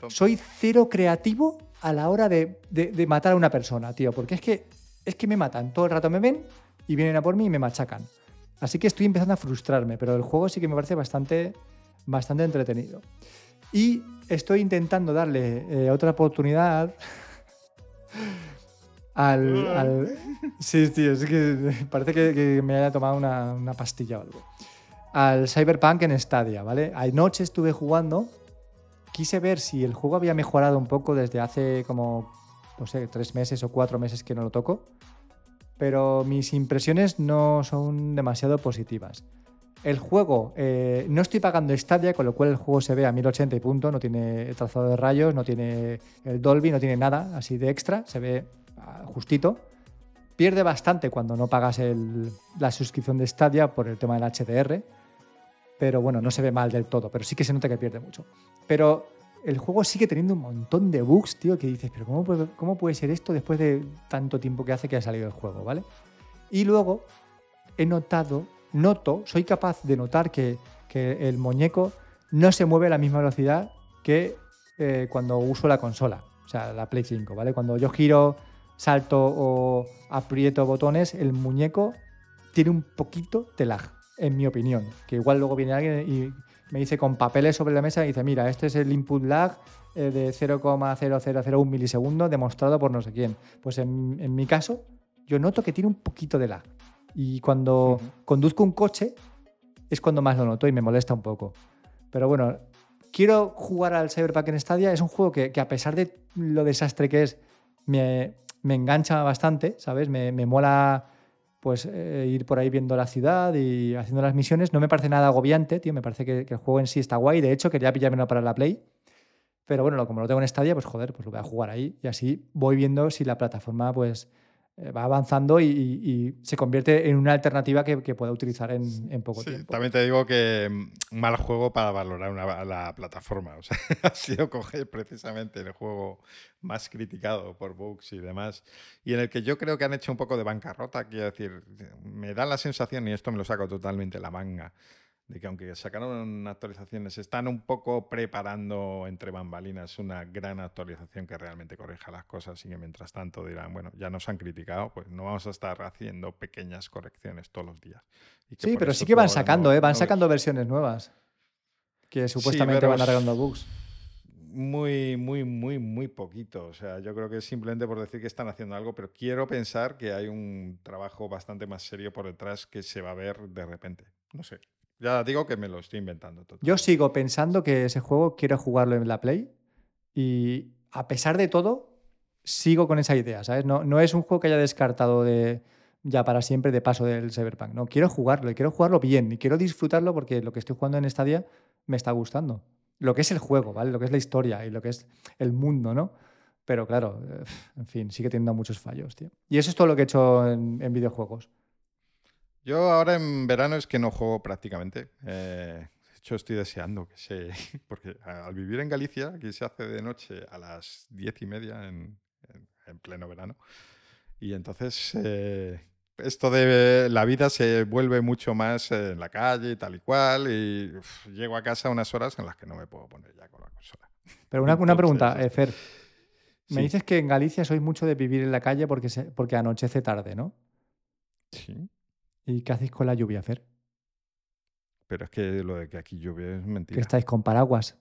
soy cero creativo a la hora de, matar a una persona, tío. Porque es que, es que me matan. Todo el rato me ven y vienen a por mí y me machacan. Así que estoy empezando a frustrarme, pero el juego sí que me parece bastante, bastante entretenido. Y estoy intentando darle eh, otra oportunidad [laughs] al, Sí, tío, es que [laughs] parece que, me haya tomado una, una, pastilla o algo. Al Cyberpunk en Stadia, ¿vale? Anoche estuve jugando quise ver si el juego había mejorado un poco desde hace como, no sé, tres meses o cuatro meses que no lo toco, pero mis impresiones no son demasiado positivas. El juego, eh, no estoy pagando Stadia, con lo cual el juego se ve a 1080 y punto, no tiene trazado de rayos, no tiene el Dolby, no tiene nada así de extra, se ve ah, justito. Pierde bastante cuando no pagas la suscripción de Stadia por el tema del HDR pero bueno, no se ve mal del todo, pero sí que se nota que pierde mucho. Pero el juego sigue teniendo un montón de bugs, tío, que dices, pero ¿cómo puede, ser esto después de tanto tiempo que hace que ha salido el juego, ¿vale? Y luego he notado, noto, soy capaz de notar que, que el muñeco no se mueve a la misma velocidad que eh, cuando uso la consola, o sea, la Play 5, ¿vale? Cuando yo giro, salto o aprieto botones, el muñeco tiene un poquito de lag en mi opinión. Que igual luego viene alguien y me dice con papeles sobre la mesa y dice, mira, este es el input lag eh, de 0,0001 milisegundos demostrado por no sé quién. Pues en, mi caso, yo noto que tiene un poquito de lag. Y cuando conduzco un coche es cuando más lo noto y me molesta un poco. Pero bueno, quiero jugar al Cyberpunk en Stadia. Es un juego que, a pesar de lo desastre que es, me, engancha bastante, ¿sabes? Me, me mola pues eh, ir por ahí viendo la ciudad y haciendo las misiones. No me parece nada agobiante, tío. Me parece que, el juego en sí está guay. De hecho, quería pillármelo para la Play. Pero bueno, como lo tengo en Stadia, pues joder, pues lo voy a jugar ahí. Y así voy viendo si la plataforma, pues va avanzando y, se convierte en una alternativa que, pueda utilizar en, poco tiempo. También te digo que mm, mal juego para valorar la plataforma. O sea, [laughs] ha sido coger precisamente el juego más criticado por bugs y demás, y en el que yo creo que han hecho un poco de bancarrota. Quiero decir, me da la sensación, y esto me lo saco totalmente la manga, de que aunque sacaron actualizaciones, están un poco preparando entre bambalinas una gran actualización que realmente corrija las cosas y que mientras tanto dirán, bueno, ya nos han criticado, pues no vamos a estar haciendo pequeñas correcciones todos los días. sí, pero sí que van sacando, ¿eh? van sacando versiones nuevas que supuestamente van arreglando bugs. Muy, muy, muy, muy poquito. O sea, yo creo que es simplemente por decir que están haciendo algo, pero quiero pensar que hay un trabajo bastante más serio por detrás que se va a ver de repente. No sé. Ya digo que me lo estoy inventando. Todo. Yo sigo pensando que ese juego quiero jugarlo en la Play y a pesar de todo, sigo con esa idea, ¿sabes? No, no es un juego que haya descartado de ya para siempre de paso del Cyberpunk. No, quiero jugarlo y quiero jugarlo bien y quiero disfrutarlo porque lo que estoy jugando en Stadia me está gustando. Lo que es el juego, ¿vale? Lo que es la historia y lo que es el mundo, ¿no? Pero claro, eh, en fin, sigue teniendo muchos fallos, tío. Y eso es todo lo que he hecho en videojuegos. Yo ahora en verano es que no juego prácticamente. Eh, de hecho, estoy deseando que se... [laughs] Porque al vivir en Galicia, aquí se hace de noche a las diez y media en, pleno verano. Y entonces eh, esto de la vida se vuelve mucho más en la calle y tal y cual. Y llego a casa unas horas en las que no me puedo poner ya con la consola. Pero una, una pregunta, eh, Fer. Me dices que en Galicia sois mucho de vivir en la calle porque, porque anochece tarde, ¿no? Sí. ¿Y qué hacéis con la lluvia, Fer? Pero es que lo de que aquí llueve es mentira. ¿Que estáis con paraguas?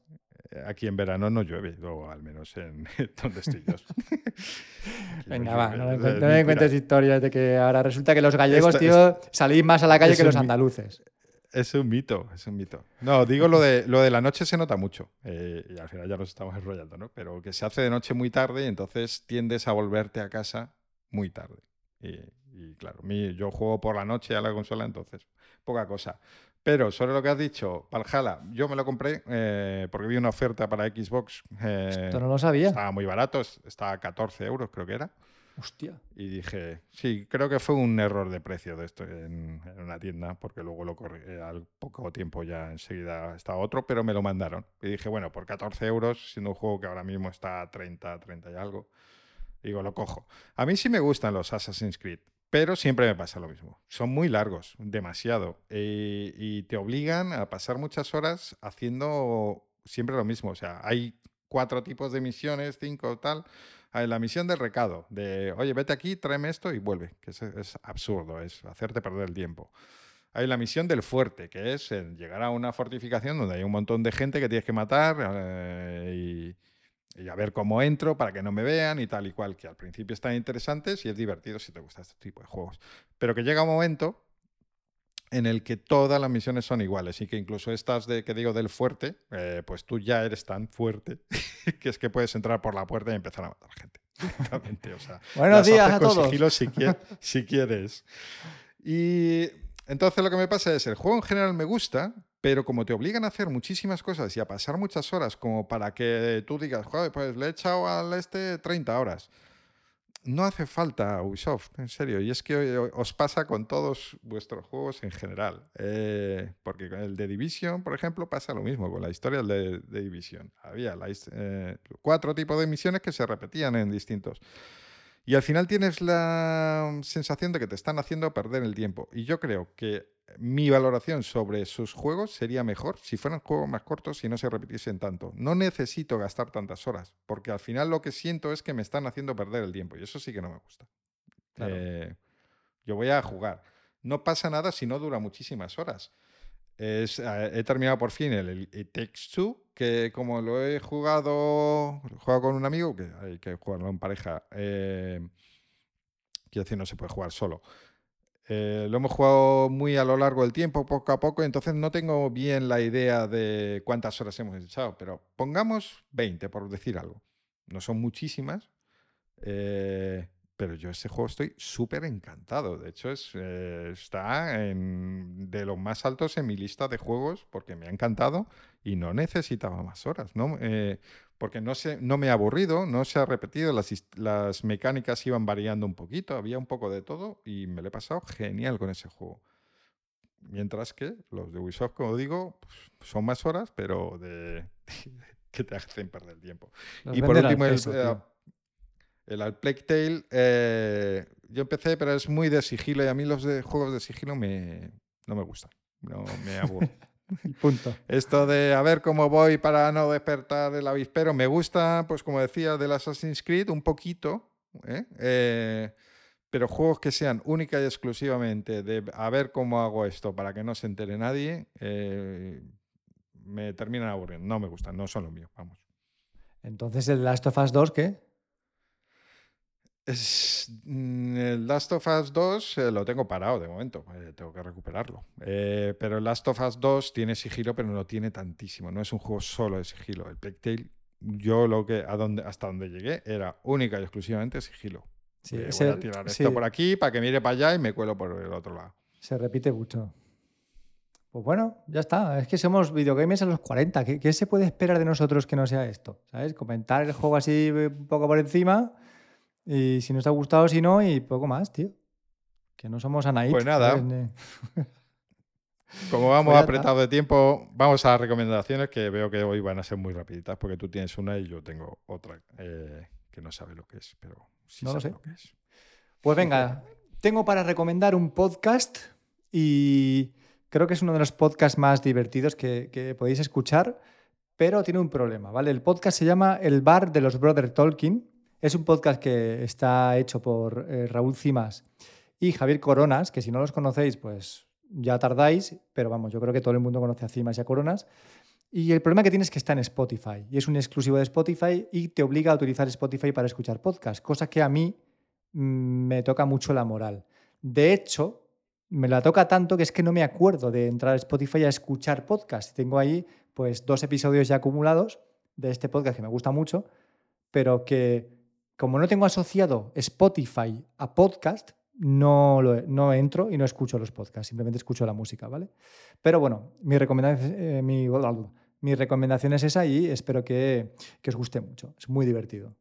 Eh, aquí en verano no llueve, o al menos [laughs] en donde estoy yo. Venga, va, no me, cuentes historias de que ahora resulta que los gallegos, tío, salís más a la calle que los andaluces. Es un mito, es un mito. No, digo lo de, lo de la noche se nota mucho, eh, y al final ya nos estamos enrollando, ¿no? Pero que se hace de noche muy tarde y entonces tiendes a volverte a casa muy tarde. Y, y claro, yo juego por la noche a la consola, entonces poca cosa. Pero sobre lo que has dicho, Valhalla, yo me lo compré eh, porque vi una oferta para Xbox. Eh, Esto no lo sabía. Estaba muy barato, estaba a 14 euros, creo que era. Hostia. Y dije, sí, creo que fue un error de precio de esto en, en una tienda, porque luego lo corrí, eh, al poco tiempo ya enseguida estaba otro, pero me lo mandaron. Y dije, bueno, por 14 euros, siendo un juego que ahora mismo está a 30, 30 y algo, digo, lo cojo. A mí sí me gustan los Assassin's Creed, pero siempre me pasa lo mismo. Son muy largos, demasiado. Y, te obligan a pasar muchas horas haciendo siempre lo mismo. O sea, hay cuatro tipos de misiones, cinco tal. Hay la misión del recado, de, oye, vete aquí, tráeme esto y vuelve, que es, absurdo, es hacerte perder el tiempo. Hay la misión del fuerte, que es llegar a una fortificación donde hay un montón de gente que tienes que matar eh, y a ver cómo entro para que no me vean y tal y cual, que al principio están interesantes y es divertido si te gusta este tipo de juegos. Pero que llega un momento en el que todas las misiones son iguales y que incluso estas de que digo del fuerte, eh, pues tú ya eres tan fuerte [laughs] que es que puedes entrar por la puerta y empezar a matar gente. [laughs] directamente, o sea, Buenos días a con todos. sigilo si, quie- [laughs] si quieres. Y entonces lo que me pasa es, el juego en general me gusta, pero como te obligan a hacer muchísimas cosas y a pasar muchas horas como para que tú digas, joder, pues le he echado al este 30 horas. No hace falta Ubisoft, en serio. Y es que os pasa con todos vuestros juegos en general. Eh, porque con el de Division, por ejemplo, pasa lo mismo con la historia de, de Division. Había eh, cuatro tipos de misiones que se repetían en distintos. Y al final tienes la sensación de que te están haciendo perder el tiempo. Y yo creo que mi valoración sobre sus juegos sería mejor si fueran juegos más cortos y no se repitiesen tanto. No necesito gastar tantas horas, porque al final lo que siento es que me están haciendo perder el tiempo. Y eso sí que no me gusta. Claro. Eh, yo voy a jugar. No pasa nada si no dura muchísimas horas. Es, eh, he terminado por fin el, el Takes Two, que como lo he jugado, lo he jugado con un amigo, que hay que jugarlo en pareja, eh, quiero decir, no se puede jugar solo. Eh, lo hemos jugado muy a lo largo del tiempo, poco a poco, entonces no tengo bien la idea de cuántas horas hemos echado, pero pongamos 20, por decir algo. No son muchísimas, eh, pero yo ese juego estoy súper encantado. De hecho, es, eh, está en, de los más altos en mi lista de juegos porque me ha encantado y no necesitaba más horas, ¿no? Eh, porque no, se, no me ha aburrido, no se ha repetido, las, las mecánicas iban variando un poquito, había un poco de todo y me lo he pasado genial con ese juego. Mientras que los de Ubisoft, como digo, pues, son más horas, pero de, [laughs] que te hacen perder el tiempo. Nos y por último, el, peso, eh, el A Plague Tale, eh, yo empecé, pero es muy de sigilo y a mí los de juegos de sigilo me, no me gustan, no me aburren. [laughs] Punto. Esto de a ver cómo voy para no despertar el avispero, me gusta, pues como decía, del Assassin's Creed un poquito, ¿eh? Eh, pero juegos que sean única y exclusivamente de a ver cómo hago esto para que no se entere nadie, eh, me terminan aburriendo, no me gustan, no son lo mío, vamos. Entonces, el Last of Us 2, ¿qué? Es, mm, el Last of Us 2 eh, lo tengo parado de momento, eh, tengo que recuperarlo. Eh, pero el Last of Us 2 tiene sigilo, pero no tiene tantísimo. No es un juego solo de sigilo. El Plague yo lo que a donde, hasta donde llegué era única y exclusivamente sigilo. Sí, voy a tirar sí, esto por aquí para que mire para allá y me cuelo por el otro lado. se repite mucho. Pues bueno, ya está. Es que somos videogamers a los 40. ¿Qué, qué se puede esperar de nosotros que no sea esto? ¿Sabes? Comentar el juego así un poco por encima y si nos ha gustado, si no, y poco más, tío. Que no somos Anaid. Pues nada. [laughs] Como vamos apretados de tiempo, vamos a las recomendaciones que veo que hoy van a ser muy rapiditas porque tú tienes una y yo tengo otra eh, que no sabe lo que es, pero sí No lo sabe sé. lo que es. Pues venga, tengo para recomendar un podcast y creo que es uno de los podcasts más divertidos que, que podéis escuchar, pero tiene un problema, ¿vale? El podcast se llama El Bar de los Brother Tolkien. Es un podcast que está hecho por eh, Raúl Cimas y Javier Coronas, que si no los conocéis, pues ya tardáis, pero vamos, yo creo que todo el mundo conoce a Cimas y a Coronas. Y el problema que tiene es que está en Spotify y es un exclusivo de Spotify y te obliga a utilizar Spotify para escuchar podcast, cosa que a mí mm, me toca mucho la moral. De hecho, me la toca tanto que es que no me acuerdo de entrar a Spotify a escuchar podcast. Tengo ahí pues dos episodios ya acumulados de este podcast que me gusta mucho, pero que como no tengo asociado Spotify a podcast, no, no entro y no escucho los podcasts, simplemente escucho la música, ¿vale? Pero bueno, mi recomendación, eh, mi, recomendación es esa y espero que, que os guste mucho. Es muy divertido.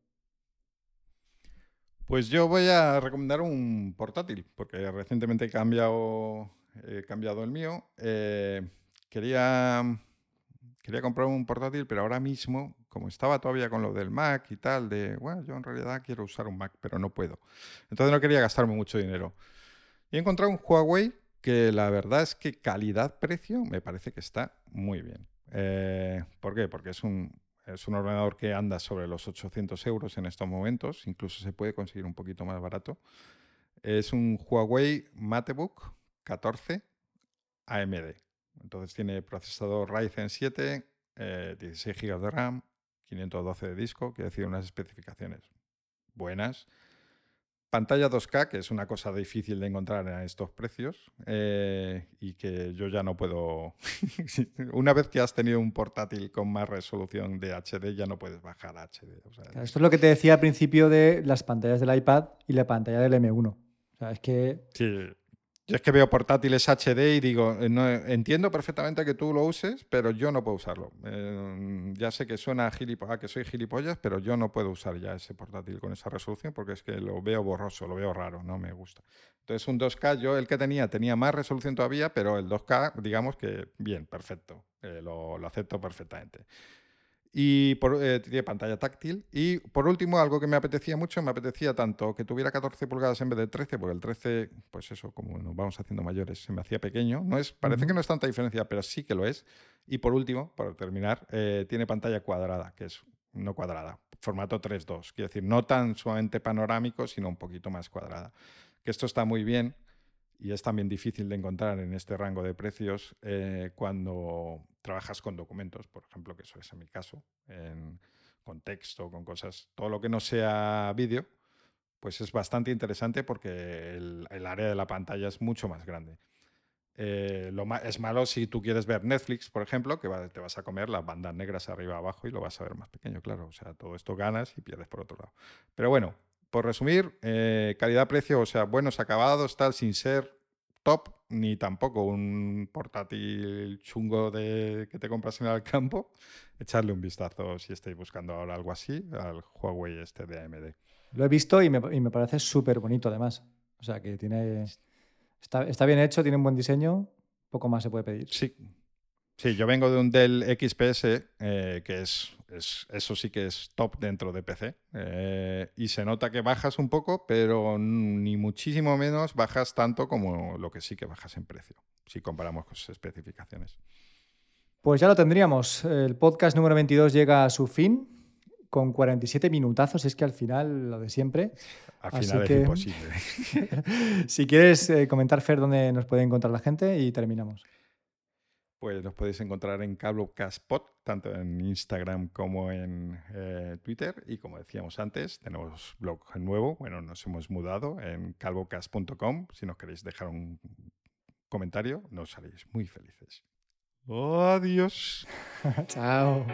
Pues yo voy a recomendar un portátil, porque recientemente he cambiado, cambiado el mío. Eh, quería, quería comprar un portátil, pero ahora mismo, como estaba todavía con lo del Mac y tal, de, bueno, yo en realidad quiero usar un Mac, pero no puedo. Entonces no quería gastarme mucho dinero. Y he encontrado un Huawei que la verdad es que calidad-precio me parece que está muy bien. Eh, ¿Por qué? Porque es un, es un ordenador que anda sobre los 800 euros en estos momentos, incluso se puede conseguir un poquito más barato. Es un Huawei MateBook 14 AMD. Entonces tiene procesador Ryzen 7, 16 GB de RAM, 512 de disco, que decir unas especificaciones buenas. Pantalla 2K, que es una cosa difícil de encontrar a estos precios eh, y que yo ya no puedo... [laughs] una vez que has tenido un portátil con más resolución de HD, ya no puedes bajar a HD. esto es lo que te decía al principio de las pantallas del iPad y la pantalla del M1. O sea, es que... Sí, yo es que veo portátiles HD y digo, eh, entiendo perfectamente que tú lo uses, pero yo no puedo usarlo. Eh, ya sé que suena a que soy gilipollas, pero yo no puedo usar ya ese portátil con esa resolución porque es que lo veo borroso, lo veo raro, no me gusta. Entonces un 2K, yo el que tenía tenía más resolución todavía, pero el 2K, digamos que bien, perfecto, eh, lo acepto perfectamente. Y por, eh, tiene pantalla táctil. Y por último, algo que me apetecía mucho, me apetecía tanto que tuviera 14 pulgadas en vez de 13, porque el 13, pues eso, como nos vamos haciendo mayores, se me hacía pequeño. No es, parece que no es tanta diferencia, pero sí que lo es. Y por último, para terminar, eh, tiene pantalla cuadrada, que es no cuadrada, formato 3.2. Quiere decir, no tan sumamente panorámico, sino un poquito más cuadrada. Que esto está muy bien y es también difícil de encontrar en este rango de precios eh, cuando trabajas con documentos, por ejemplo, que eso es en mi caso, con texto, con cosas, todo lo que no sea vídeo, pues es bastante interesante porque el, área de la pantalla es mucho más grande. Eh, lo es malo si tú quieres ver Netflix, por ejemplo, que te vas a comer las bandas negras arriba abajo y lo vas a ver más pequeño, claro. O sea, todo esto ganas y pierdes por otro lado. Pero bueno, por resumir, eh, calidad-precio, o sea, buenos acabados, tal, sin ser top, ni tampoco un portátil chungo de, que te compras en el [laughs] campo. Echarle un vistazo si estáis buscando ahora algo así al Huawei este de AMD. Lo he visto y me, y me parece súper bonito además. O sea, que tiene... Está, está bien hecho, tiene un buen diseño, poco más se puede pedir. Sí, Sí, yo vengo de un Dell XPS, eh, que es, eso sí que es top dentro de PC. Eh, y se nota que bajas un poco, pero ni muchísimo menos bajas tanto como lo que sí que bajas en precio, si comparamos con sus especificaciones. Pues ya lo tendríamos. El podcast número 22 llega a su fin con 47 minutazos. Es que al final lo de siempre. Al final es imposible. [laughs] si quieres eh, comentar, Fer, dónde nos puede encontrar la gente y terminamos pues nos podéis encontrar en CabloCastPod, tanto en Instagram como en eh, Twitter. Y como decíamos antes, tenemos blog nuevo. Bueno, nos hemos mudado en calvocast.com. Si nos queréis dejar un comentario, nos haréis muy felices. Adiós. [laughs] Chao.